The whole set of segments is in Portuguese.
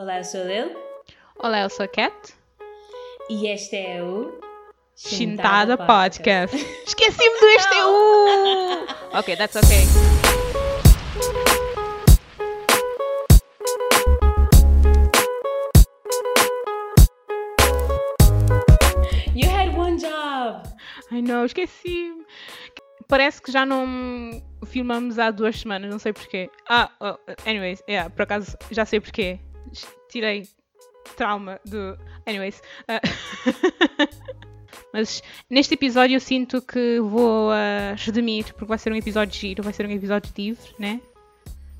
Olá, eu sou a Lil Olá, eu sou a Cat. e este é o Chintada Podcast. Esqueci-me do este é o. Ok, that's okay. You had one job! Ai não, esqueci-me. Parece que já não filmamos há duas semanas, não sei porquê. Ah, oh, anyways, yeah, por acaso já sei porquê. Tirei trauma do. Anyways. ah, Mas neste episódio eu sinto que vou ah, redimir, porque vai ser um episódio giro, vai ser um episódio livre, né?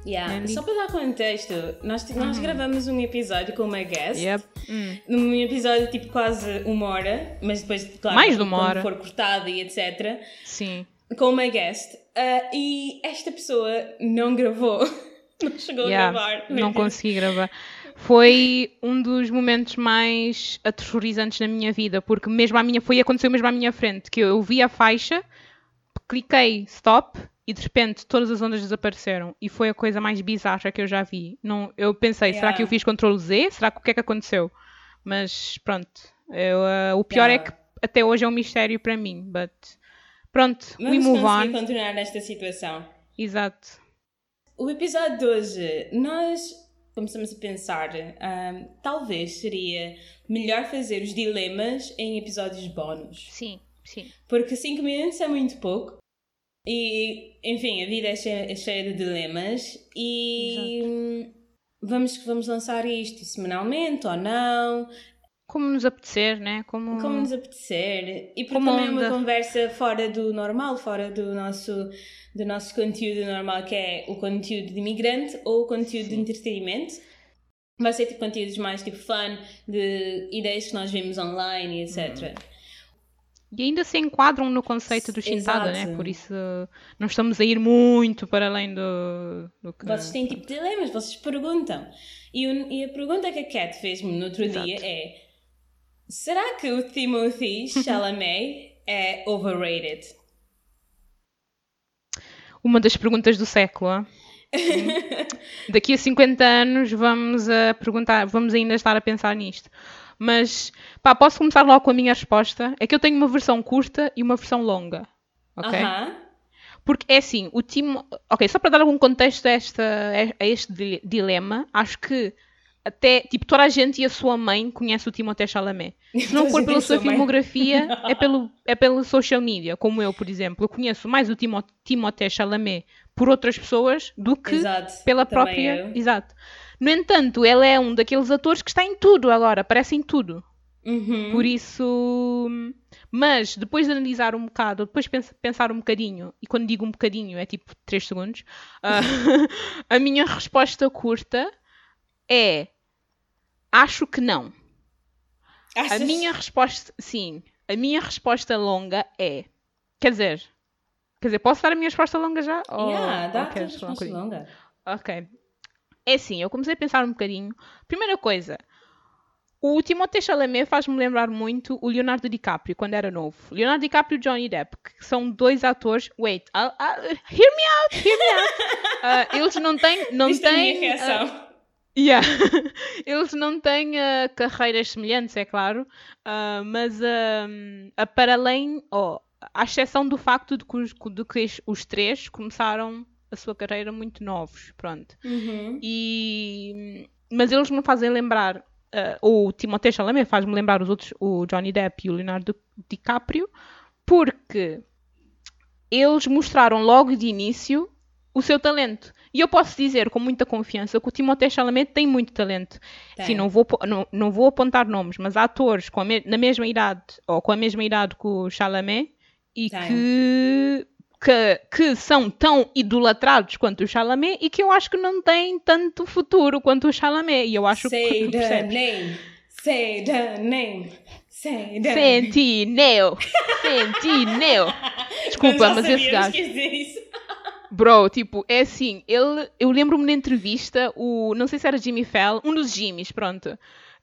Yeah. Andy? Só para dar contexto, nós, nós gravamos um episódio com uma guest. Yep. Hum. Num episódio tipo quase uma hora, mas depois, claro, Mais de uma hora. for cortado e etc. Sim. Com uma guest. Ah, e esta pessoa não gravou. Não chegou Yeah, a gravar. Não consegui gravar. Foi um dos momentos mais aterrorizantes na minha vida, porque mesmo à minha, foi aconteceu mesmo à minha frente, que eu vi a faixa, cliquei stop e de repente todas as ondas desapareceram. E foi a coisa mais bizarra que eu já vi. Não, eu pensei, será que eu Yeah. fiz Ctrl Z? Será que o que é que aconteceu? Mas pronto, eu, ah, o pior é Yeah. que até hoje é um mistério para mim, but pronto, we Vamos move conseguir on. continuar nesta situação. Exato. O episódio de hoje, nós começamos a pensar, ahm, talvez seria melhor fazer os dilemas em episódios bónus. Sim, sim. Porque 5 minutos é muito pouco. E, enfim, a vida é cheia, é cheia de dilemas. E hum, vamos, vamos lançar isto semanalmente ou não, Como nos apetecer, né? Como, como nos apetecer. E porque Como também é uma onda. conversa fora do normal, fora do nosso, do nosso conteúdo normal, que é o conteúdo de imigrante ou o conteúdo de entretenimento. Vai ser tipo conteúdos mais tipo fun, de ideias que nós vemos online e etc. E ainda se enquadram no conceito do Shintada, Exato. né? Por isso não estamos a ir muito para além do, do que. Vocês têm tipo dilemas, vocês perguntam. E, o- e a pergunta que a Cat fez-me no outro Exato. dia é: será que o Timothy Chalamet é overrated? Uma das perguntas do século. Daqui a 50 anos vamos a perguntar, vamos ainda estar a pensar nisto. Mas, pá, posso começar logo com a minha resposta? É que eu tenho uma versão curta e uma versão longa. Ok? Aham. Porque é assim, o Timo. Ok, só para dar algum contexto a, esta, a este di- dilema, acho que até, tipo, toda a gente e a sua mãe conhece o Timothée Chalamet. Se não for pela sua mãe. filmografia, é pelo, é pelo social media, como eu, por exemplo. Eu conheço mais o Timo, Timothée Chalamet por outras pessoas do que Exato. pela Também própria. eu. Exato. No entanto, ele é um daqueles atores que está em tudo agora, aparece em tudo. Uhum. Por isso. Mas depois de analisar um bocado, depois de pens- pensar um bocadinho, e quando digo um bocadinho é tipo 3 segundos, ah, a minha resposta curta é. Acho que não. A Achas- minha resposta. Sim. A minha resposta longa é. Quer dizer. Quer dizer, posso dar a minha resposta longa já? Ou- Yeah, dá ou a um resposta bocadinho? longa. Ok. É assim, eu comecei a pensar um bocadinho. Primeira coisa, o Timothée Chalamet faz-me lembrar muito o Leonardo DiCaprio quando era novo. Leonardo DiCaprio e Johnny Depp, que são dois atores. Wait, I'll- I'll- hear me out, hear me out. Ah, eles não têm, não Viste a minha têm. ah, reação? Yeah. Eles não têm ah, carreiras semelhantes, é claro, ah, mas ah, a para além, oh, à exceção do facto de que, os, de que os- três começaram a sua carreira muito novos, pronto. Uhum. E, mas eles me fazem lembrar, ah, o Timothée Chalamet faz-me lembrar os outros, o Johnny Depp e o Leonardo DiCaprio, porque eles mostraram logo de início o seu talento. E eu posso dizer com muita confiança que o Timothée Chalamet tem muito talento. Tem. Sim, não vou, não, não vou apontar nomes, mas há atores com me- na mesma idade, ou com a mesma idade que o Chalamet, e Tem. que, que, que são tão idolatrados quanto o Chalamet, e que eu acho que não têm tanto futuro quanto o Chalamet. E eu acho Say que the percebes? name. Say the name. Say the Sentinel! Sentinel! Desculpa, mas esse gajo. dizer isso. Bro, tipo, é assim, ele, eu lembro-me na entrevista, o, não sei se era Jimmy Fallon, um dos Jimmys, pronto,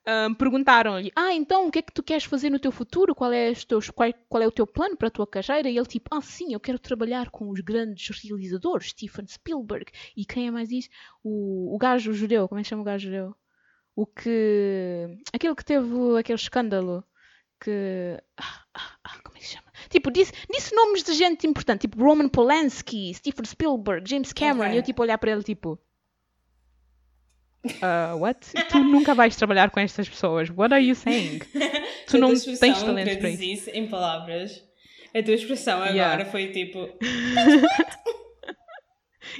ahm, perguntaram-lhe, ah, então, o que é que tu queres fazer no teu futuro? Qual é, teus, qual, qual é o teu plano para a tua carreira? E ele tipo, ah, sim, eu quero trabalhar com os grandes realizadores, Steven Spielberg, e quem é mais isso? O, o gajo judeu, como é que chama o gajo judeu? o que. aquele que teve aquele escândalo que. Ah, ah, ah, como é que chama? Tipo, disse, disse nomes de gente importante, tipo Roman Polanski, Steven Spielberg, James Cameron, Ok. e eu tipo olhar para ele tipo. "Ah, what? Tu nunca vais trabalhar com estas pessoas. What are you saying? Tu não tens talento para traduz isso em palavras. A tua expressão agora Yeah. foi tipo.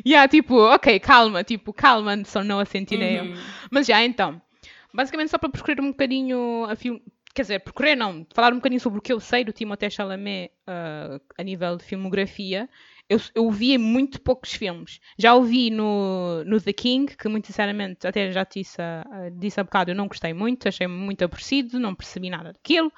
Yeah, tipo, ok, calma, tipo, calma, só não a sentinei. Uhum. Mas já, então, basicamente só para percorrer um bocadinho a filme, quer dizer, percorrer não, falar um bocadinho sobre o que eu sei do Timothée Chalamet ah, a nível de filmografia, eu, eu vi em muito poucos filmes. Já o vi no, no The King, que muito sinceramente, até já disse, a- a- disse há bocado, eu não gostei muito, achei muito aborrecido, não percebi nada daquilo.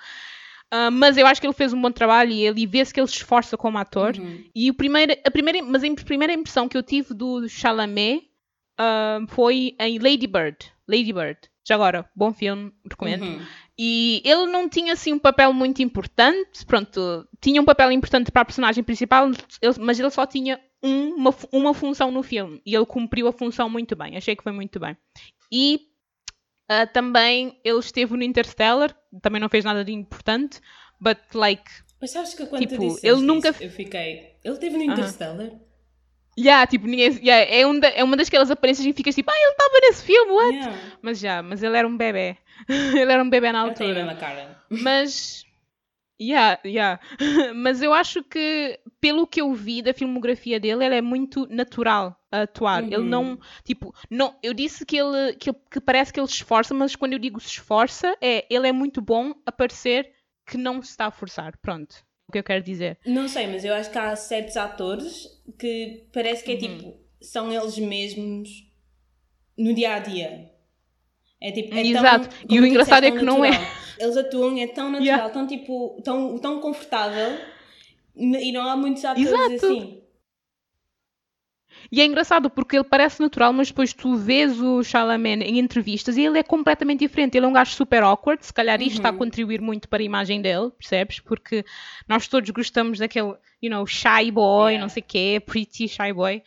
Ah, mas eu acho que ele fez um bom trabalho e ele vê-se que ele se esforça como ator. Uhum. E o primeiro, a primeira, mas a primeira impressão que eu tive do Chalamet ah, foi em Lady Bird. Lady Bird. Já agora, bom filme, recomendo. Uhum. E ele não tinha assim um papel muito importante, pronto, tinha um papel importante para a personagem principal, ele- mas ele só tinha um- uma, uma função no filme e ele cumpriu a função muito bem, achei que foi muito bem. E ah, também ele esteve no Interstellar, também não fez nada de importante, but like, Mas sabes que quando Tipo, tu disseste ele nunca- isso, eu fiquei. Ele teve no. Interstellar? Yeah, tipo, ninguém, yeah, é, um da- é uma daquelas aparências em que ficas tipo, ah, ele estava nesse filme, what? Yeah. Mas já, mas ele era um bebê, ele era um bebê na Ele altura. mesma cara. Mas. Yeah, yeah. Mas eu acho que, pelo que eu vi da filmografia dele, ele é muito natural a atuar. Ele Uhum. não. Tipo, não, eu disse que ele. Que, ele- que parece que ele se esforça, mas quando eu digo se esforça, é ele é muito bom a parecer que não se está a forçar. Pronto. O que eu quero dizer. Não sei, mas eu acho que há certos atores que parece que é Uhum. tipo, são eles mesmos no dia a dia. É tipo, é Exato. Tão, E o engraçado disseste, é que tão não é. natural. Eles atuam, é tão natural, Yeah. tão tipo, tão, tão confortável e não há muitos atores Exato. assim. E é engraçado porque ele parece natural, mas depois tu vês o Chalamet em entrevistas e ele é completamente diferente. Ele é um gajo super awkward, se calhar isto está a Uhum. contribuir muito para a imagem dele, percebes? Porque nós todos gostamos daquele, you know, shy boy, Yeah. não sei o quê, pretty shy boy.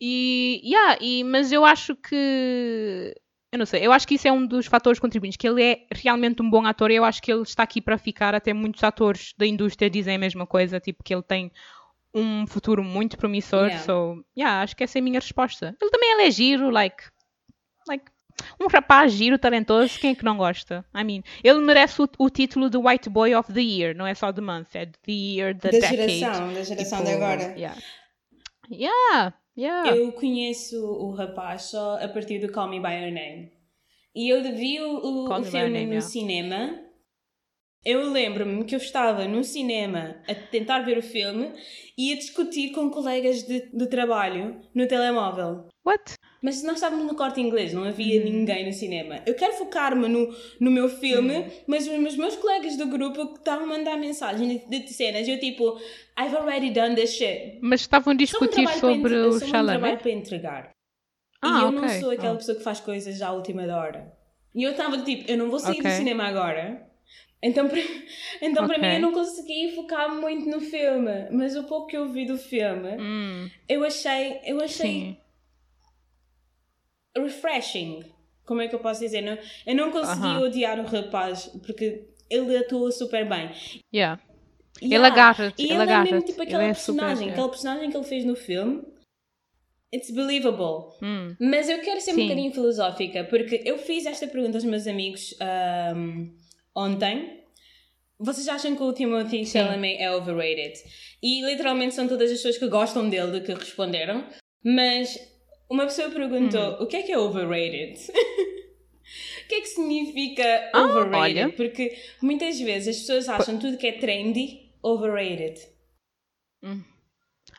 E, yeah, e, mas eu acho que. Eu não sei, eu acho que isso é um dos fatores contribuintes, que ele é realmente um bom ator e eu acho que ele está aqui para ficar. Até muitos atores da indústria dizem a mesma coisa, tipo que ele tem um futuro muito promissor. Yeah. So, yeah, acho que essa é a minha resposta. Ele também ele é giro, like, like um rapaz giro, talentoso, quem é que não gosta? I mean, ele merece o, o título de White Boy of the Year, não é só the month, é the year, the Da decade. geração, da geração Tipo, de agora. Yeah, yeah. yeah. Eu conheço o rapaz só a partir do Call Me By Your Name. E eu vi o, o- o filme no yeah. cinema. Eu lembro-me que eu estava no cinema a tentar ver o filme e a discutir com colegas de, de trabalho no telemóvel. What? Mas nós estávamos no corte inglês, não havia Uhum. ninguém no cinema. Eu quero focar-me no, no meu filme, Uhum. mas os meus, colegas do grupo que estavam a mandar mensagens de, de cenas. Eu tipo, I've already done this shit. Mas estavam a um discutir para sobre o só um trabalho Chalamet? para entregar. Ah, e eu não ok. sou aquela Ah. pessoa que faz coisas à última hora. E eu estava tipo, eu não vou sair do Ok. cinema agora. Então, para, então para Ok. mim, eu não consegui focar muito no filme. Mas o pouco que eu vi do filme, Hum, eu achei, eu achei sim. refreshing. Como é que eu posso dizer? Não, eu não consegui Aham. odiar o rapaz porque ele atua super bem. Yeah. Ele Yeah. agarra-te, E ele ele, é mesmo tipo Ele aquela é super, personagem, é. aquela personagem que ele fez no filme. It's believable. Hum, Mas eu quero ser um Sim. bocadinho filosófica, porque eu fiz esta pergunta aos meus amigos ahm, ontem. Vocês acham que o Timothy. Chalamet é overrated? E literalmente são todas as pessoas que gostam dele que responderam. Mas uma pessoa perguntou: Hum. o que é que é overrated? o que é que significa Ah, overrated? olha. Porque muitas vezes as pessoas acham tudo que é trendy overrated.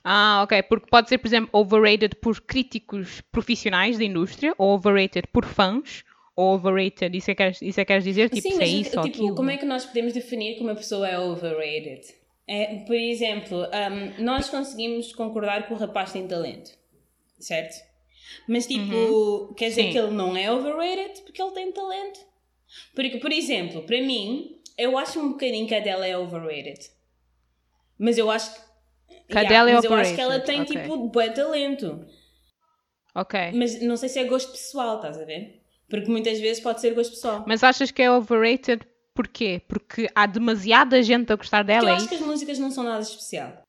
Ah, ok. Porque pode ser, por exemplo, overrated por críticos profissionais da indústria, ou overrated por fãs, ou overrated, isso é que queres, isso é que queres dizer? Tipo, Sim, é mas isso ou tipo, aquilo. como é que nós podemos definir que uma pessoa é overrated? É, por exemplo, um, nós conseguimos concordar que o rapaz tem talento, certo? Mas tipo, quer dizer Uhum. Sim. que ele não é overrated porque ele tem talento. Porque, por exemplo, para mim, eu acho um bocadinho que a Adele é overrated. Mas eu acho que. Que a Adele é mas eu acho que ela tem ok. tipo bom talento. Ok. Mas não sei se é gosto pessoal, estás a ver? Porque muitas vezes pode ser gosto pessoal. Mas achas que é overrated porquê? Porque há demasiada gente a gostar dela, Porque eu é acho que as músicas não são nada especial.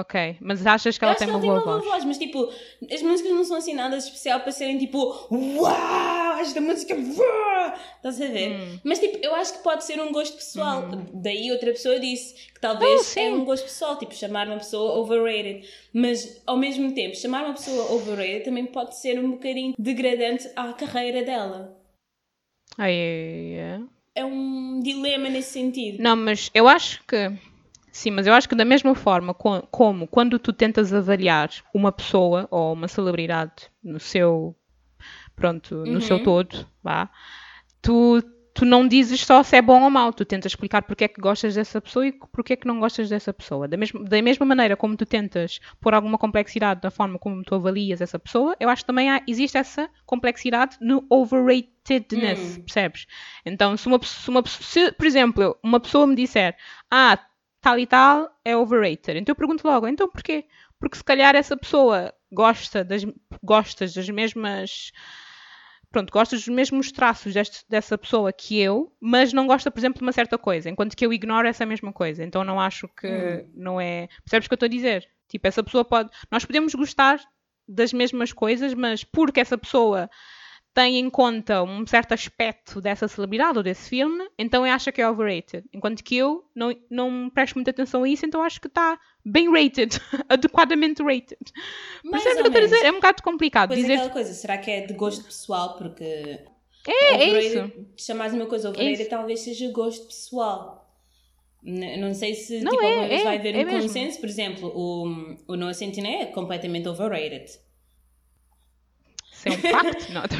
Ok, mas achas que ela tem que uma boa tem uma voz? boa voz, mas tipo, as músicas não são assim nada especial para serem tipo, uau, esta música, uau! Estás a ver? Hum. Mas tipo, eu acho que pode ser um gosto pessoal. Daí outra pessoa disse que talvez sim. é um gosto pessoal, tipo, chamar uma pessoa overrated. Mas ao mesmo tempo, chamar uma pessoa overrated também pode ser um bocadinho degradante à carreira dela. Ai, ai, ai. É um dilema nesse sentido. Não, mas eu acho que. Sim, mas eu acho que da mesma forma co- como quando tu tentas avaliar uma pessoa ou uma celebridade no seu. Pronto, no seu Uhum. todo, vá. Tu, tu não dizes só se é bom ou mau, tu tentas explicar porque é que gostas dessa pessoa e porque é que não gostas dessa pessoa. Da mesma, da mesma maneira como tu tentas pôr alguma complexidade na forma como tu avalias essa pessoa, eu acho que também há- existe essa complexidade no overratedness, Hum. percebes? Então, se uma, se uma se, por exemplo, uma pessoa me disser, ah, tal e tal é overrated, então eu pergunto logo, então porquê? Porque se calhar essa pessoa gosta das, gostas das mesmas pronto, gostas dos mesmos traços deste- dessa pessoa que eu, mas não gosta, por exemplo, de uma certa coisa, enquanto que eu ignoro essa mesma coisa. Então não acho que Hum. não é. Percebes o que eu estou a dizer? Tipo, essa pessoa pode. Nós podemos gostar das mesmas coisas, mas porque essa pessoa tem em conta um certo aspecto dessa celebridade ou desse filme, então eu acho que é overrated. Enquanto que eu não, não presto muita atenção a isso, então acho que está bem rated, adequadamente rated. Percebes o que dizer? É um bocado complicado Depois dizer. aquela coisa, será que é de gosto pessoal? Porque É, é isso. Chamares uma coisa overrated isso. talvez seja gosto pessoal. Não sei se Não, tipo, é, alguma vez é, vai haver é um mesmo. consenso. Por exemplo, o, o Noah Centineo é completamente overrated. Isso é um facto? não, tô-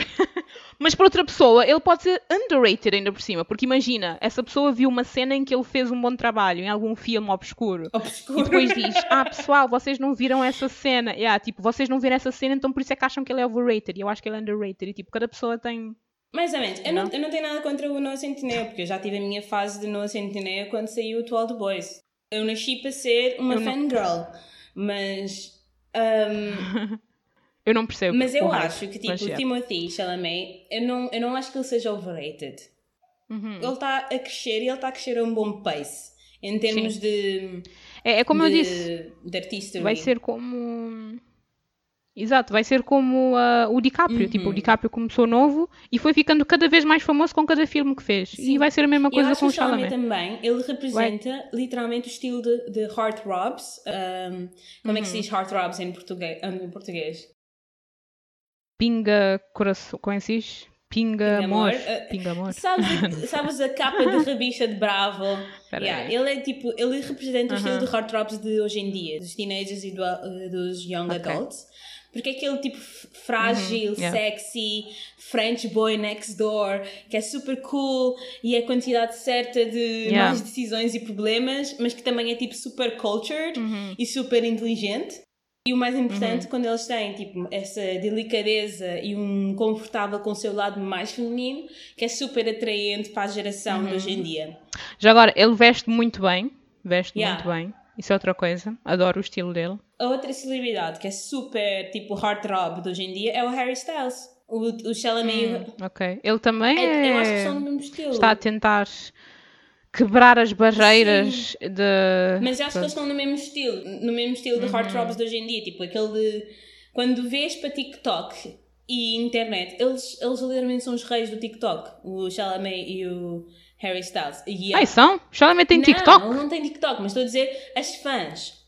Mas para outra pessoa, ele pode ser underrated ainda por cima, porque imagina, essa pessoa viu uma cena em que ele fez um bom trabalho em algum filme obscuro. Obscuro. E depois diz, ah pessoal, vocês não viram essa cena. Yeah, tipo, vocês não viram essa cena, então por isso é que acham que ele é overrated. E eu acho que ele é underrated. E tipo, cada pessoa tem... Mais ou menos. Eu não, Não? eu não tenho nada contra o Noah Centineo, porque eu já tive a minha fase de Noah Centineo quando saiu o To All The Boys. Eu nasci para ser uma Eu não- fangirl, mas... ahm, Eu não percebo. mas eu acho que, tipo, o. Timothy Chalamet, eu não, eu não acho que ele seja overrated. Uhum. Ele está a crescer e ele está a crescer a um bom pace. Em termos de, É, é como eu de, disse, de artista. vai ser como... Exato, vai ser como ah, o DiCaprio. Uhum. Tipo, o DiCaprio começou novo e foi ficando cada vez mais famoso com cada filme que fez. Sim. E vai ser a mesma Eu coisa com o o Chalamet também, ele representa literalmente o estilo de, de Heartthrobs. Um, como é que se Uhum. diz Heartthrobs em português? em português? Pinga coração. Como é? Pinga, Pinga amor. amor. Eh, Pinga amor. Sabes, sabes a capa de rebicha de Bravo? Yeah, ele é tipo, ele representa o estilo de Heartthrobs de hoje em dia, dos teenagers e do- eh, dos young Ok. adults. Porque é aquele tipo frágil, Uhum, yeah. sexy, French boy next door, que é super cool e é a quantidade certa de Yeah. decisões e problemas, mas que também é tipo super cultured Uhum. e super inteligente. E o mais importante, quando eles têm tipo, essa delicadeza e um confortável com o seu lado mais feminino, que é super atraente para a geração de hoje em dia. Já agora, ele veste muito bem. Veste Yeah. muito bem. Isso é outra coisa. Adoro o estilo dele. A outra celebridade que é super tipo heartthrob de hoje em dia é o Harry Styles. O, o Chalamet. Ok. Ele também é, é... eu acho que são do mesmo estilo. está a tentar quebrar as barreiras de... Mas eu acho que eles estão no mesmo estilo, no mesmo estilo de Uhum. heartthrobs de hoje em dia, tipo aquele de quando vês para TikTok e internet, eles, eles literalmente são os reis do TikTok, o Chalamet e o Harry Styles. E, Ai, são? Chalamet tem não, TikTok? ele não tem TikTok, mas estou a dizer as fãs.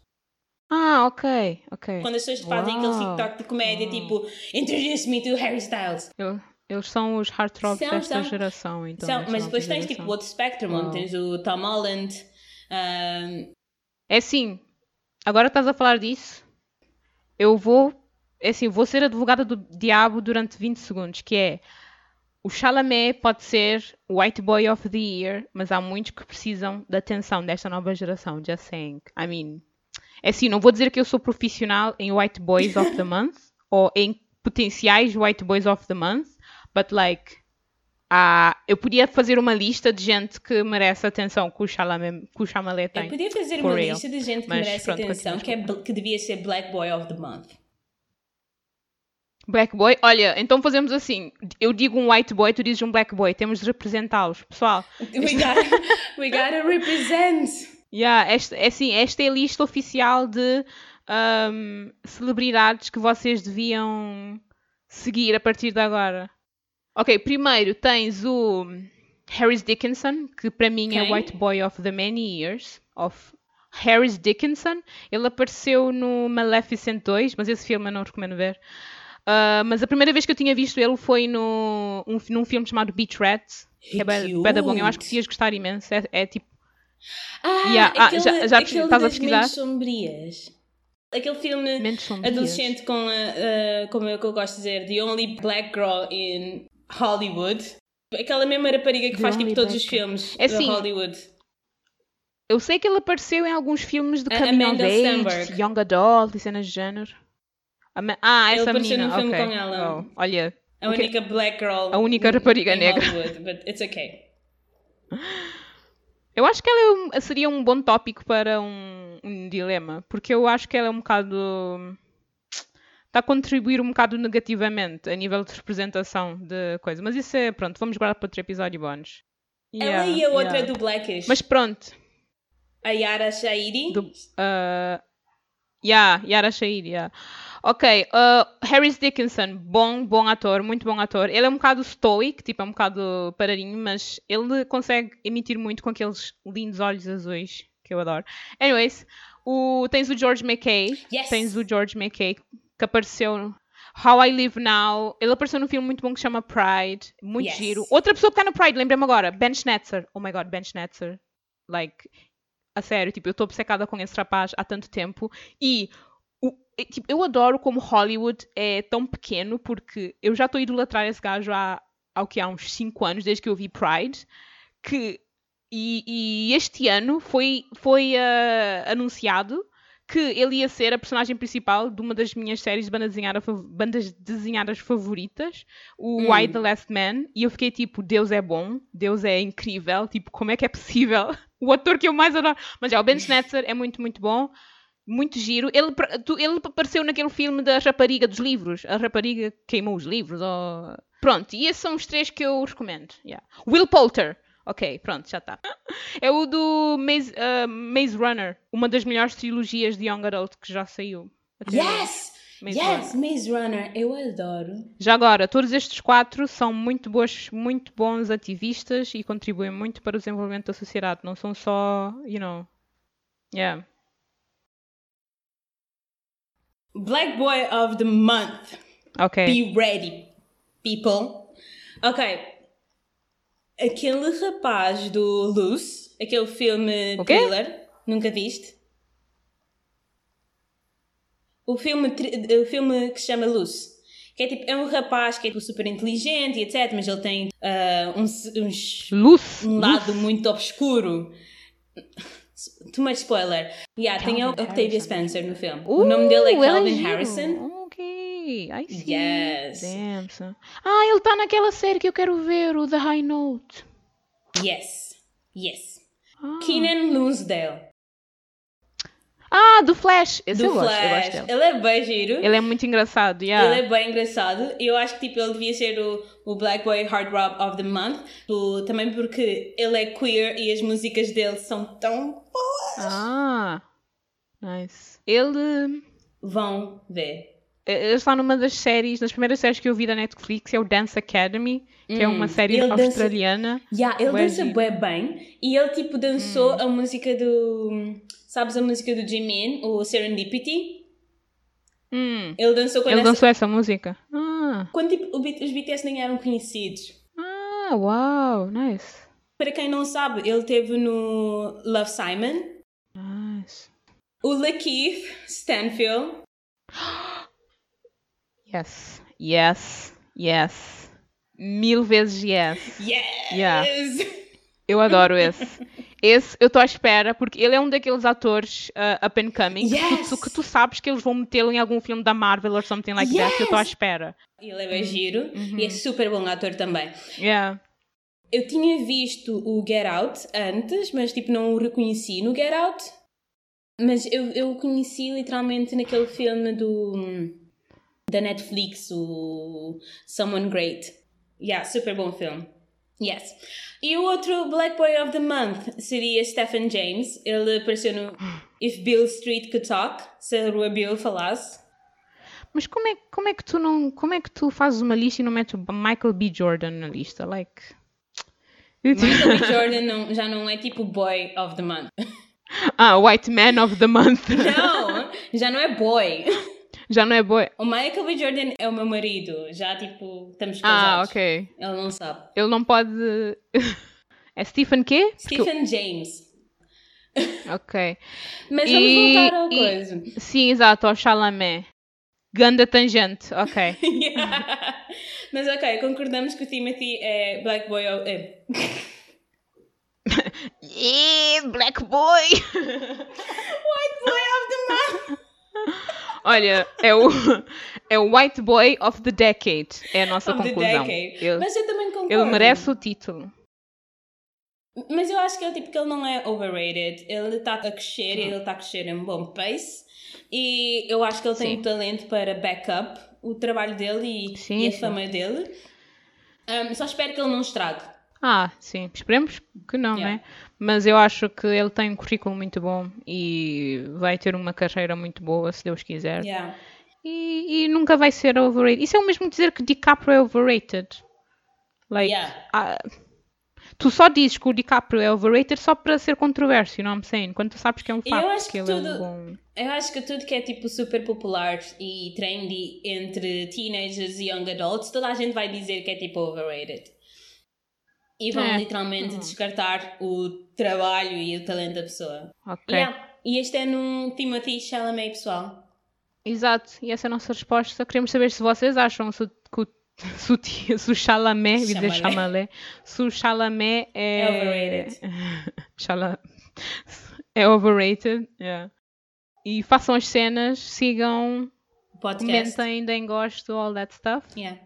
Ah, ok. Ok. Quando as pessoas fazem aquele Uau. TikTok de comédia, tipo, introduce me to Harry Styles. Eu- Eles são os heartthrobs São, desta são. geração, então. São- mas depois tens tipo o outro spectrum, onde tens o Tom Holland. ahm, É assim, agora estás a falar disso, eu vou, é assim, vou ser advogada do diabo durante 20 segundos, que é, o Chalamet pode ser o White Boy of the Year, mas há muitos que precisam da atenção desta nova geração, just saying. I mean, é assim, não vou dizer que eu sou profissional em White Boys of the Month, ou em potenciais White Boys of the Month, but like, ah, eu podia fazer uma lista de gente que merece atenção que o Chalamet, que o Chalamet eu tem. podia fazer uma real. lista de gente que Mas merece pronto, atenção, que, é, que devia ser Black Boy of the Month. Black boy? Olha, então fazemos assim. Eu digo um white boy, tu dizes um black boy. Temos de representá-los. Pessoal, We gotta, we gotta represent. yeah, esta, é assim, esta é a lista oficial de ahm, celebridades que vocês deviam seguir a partir de agora. Ok, primeiro tens o Harris Dickinson, que para mim é Quem? White Boy of the Many Years. Of Harris Dickinson. Ele apareceu no Maleficent 2, mas esse filme eu não recomendo ver. Ah, mas a primeira vez que eu tinha visto ele foi no, um, num filme chamado Beach Rats, que é bem bué da bom. Eu acho que Cute. ias gostar imenso. É, é tipo. Ah, Yeah, ah, aquele, já- já aquele estás a pesquisar? sombrias. Aquele filme adolescente com, a, a- como é que eu gosto de dizer, The Only Black Girl in Hollywood. Aquela mesma rapariga que The faz tipo todos os filmes É de assim, Hollywood. Eu sei que ele apareceu em alguns filmes de Coming of Amanda Age. Young Adult e cenas de género. Ah, Ele essa apareceu menina, num filme ok. com ela. Oh, olha, A Ok. única black girl A única rapariga negra. Hollywood, but it's okay. eu acho que ela é seria um bom tópico para um, um dilema, porque eu acho que ela é um bocado... Está a contribuir um bocado negativamente a nível de representação de coisa. Mas isso é, pronto, vamos guardar para outro episódio bónus. ela Yeah, e a outra yeah. do Blackish. Mas pronto, A Yara Shahidi. Do, uh, yeah, Yara Shahid, yeah. Ok, uh, Harris Dickinson, bom, bom ator, muito bom ator. Ele é um bocado stoic, tipo, é um bocado paradinho, mas ele consegue emitir muito com aqueles lindos olhos azuis, que eu adoro. Anyways, o, tens o George McKay, Yes! tens o George McKay, que apareceu How I Live Now. Ele apareceu num filme muito bom que chama Pride, muito Yes. giro. Outra pessoa que está no Pride, lembrei-me agora, Ben Schnetzer. Oh my god, Ben Schnetzer. Like, a sério, tipo, eu estou obcecada com esse rapaz há tanto tempo e o- tipo, eu adoro como Hollywood é tão pequeno porque eu já estou a idolatrar esse gajo há, ao que há uns 5 anos, desde que eu vi Pride, que e, e este ano foi, foi ah, anunciado que ele ia ser a personagem principal de uma das minhas séries de desenhada bandas desenhadas favoritas, o Hum. Why the Last Man, e eu fiquei tipo, Deus é bom, Deus é incrível, tipo, como é que é possível? O ator que eu mais adoro. Mas é, o Ben Schnetzer é muito, muito bom, muito giro. Ele, ele apareceu naquele filme da rapariga dos livros, a rapariga que queimou os livros, ou... Pronto, e esses são os três que eu recomendo. yeah. Will Poulter. Ok, pronto, já está. É o do Maze, ah, Maze Runner, uma das melhores trilogias de Young Adult que já saiu. Yes! Maze yes! Maze Runner. Eu adoro. Já agora, todos estes quatro são muito, boas, muito bons ativistas e contribuem muito para o desenvolvimento da sociedade. Não são só, you know. Yeah. Black Boy of the Month. Ok. Be ready, people. Ok. Aquele rapaz do Loose, aquele filme O quê? thriller, nunca viste? O filme, o filme que se chama Loose. Que é tipo, é um rapaz que é tipo, super inteligente e etc, mas ele tem ah, uns, uns Luz. um luz. lado muito obscuro. Too much spoiler. Yeah, tem a Calvin Octavia Harrison. Spencer no filme. Uh, o nome dele é ele Calvin. Harrison. I see. Yes. Damn, son. Ah, ele está naquela série que eu quero ver, o The High Note. Yes. Yes. Ah, Keenan Lonsdale. ah do Flash. Esse Do eu gosto, eu Flash. gosto. Ele é bem giro. Ele é muito engraçado, yeah. Ele é bem engraçado. Eu acho que tipo, ele devia ser o, o Black Boy Hard Rock of the Month. O- também porque ele é queer e as músicas dele são tão boas. Ah, nice. Ele... Vão ver. Ele está numa das séries, nas primeiras séries que eu vi da Netflix, é o Dance Academy, que é uma série Ele dança- australiana. Yeah, ele dança bué bem e ele tipo dançou a música do. Sabes a música do Jimin, o Serendipity? Hum, Ele dançou quando, ele essa- dançou essa música. Ah, quando tipo, os BTS nem eram conhecidos. ah, uau, nice. Para quem não sabe, ele teve no Love Simon, Nice. o Lakeith Stanfield, Yes, yes, yes. Mil vezes yes. yes! Yeah. Eu adoro esse. Esse eu estou à espera, porque ele é um daqueles atores uh, up and coming que, Yes! tu, que tu sabes que eles vão metê-lo em algum filme da Marvel or something like that. Eu estou à Yes! espera. Ele é bem giro Uhum. e é super bom ator também. Yeah. Eu tinha visto o Get Out antes, mas tipo não o reconheci no Get Out. Mas eu, eu o conheci literalmente naquele filme do. Da Netflix, o Someone Great. Yeah, super bom filme. Yes. E o outro Black Boy of the Month seria Stephen James. Ele apareceu no If Bill Street Could Talk, se a Rua Bill falasse. Mas como é, como é que tu não. Como é que tu fazes uma lista e não metes o Michael B. Jordan na lista? Like. Michael B. Jordan não, já não é tipo Boy of the Month. Ah, White Man of the Month. Não, já não é boy. Já não é boy. O Michael B. Jordan é o meu marido. Já, tipo, estamos Ah, casados. ok. Ele não sabe. Ele não pode. É Stephen quê? Porque Stephen James. Ok. Mas E- vamos voltar ao e- coisa. Sim, exato, ao Chalamet. Ganda tangente, ok. Yeah. Mas ok, concordamos que o Timothy é Black Boy. of- É. Yeah, Black Boy! White Boy of the Month. Olha, é o, é o White Boy of the Decade. É a nossa Of conclusão. Ele, Mas eu também concordo. ele merece o título. Mas eu acho que é tipo que ele não é overrated. Ele está a crescer e ele está a crescer em um bom pace. E eu acho que ele tem o talento para backup o trabalho dele e, Sim, e a sim. fama dele. Um, só espero que ele não estrague. Ah, sim. Esperemos que não, Yeah. né? Mas eu acho que ele tem um currículo muito bom e vai ter uma carreira muito boa, se Deus quiser. Yeah. E, e nunca vai ser overrated. Isso é o mesmo que dizer que DiCaprio é overrated. Like, Yeah. ah, tu só dizes que o DiCaprio é overrated só para ser controverso, não me saying, quando tu sabes que é um E eu facto acho que que ele é tudo- um bom. Eu acho que tudo que é tipo super popular e trendy entre teenagers e young adults, toda a gente vai dizer que é tipo overrated. E vão É. literalmente descartar o trabalho e o talento da pessoa. Ok. Yeah. E este é no Timothy Chalamet, pessoal. Exato, e essa é a nossa resposta. Queremos saber se vocês acham se, que o, se, o, se o Chalamet, dizer Chalamet. Chalamet, se o Chalamet é. É overrated. Chala... É overrated, yeah. E façam as cenas, sigam, Podcast. comentem, deem gosto, all that stuff. Yeah.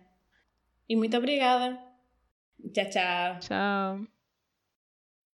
E muito obrigada. Chao, chao. Chao.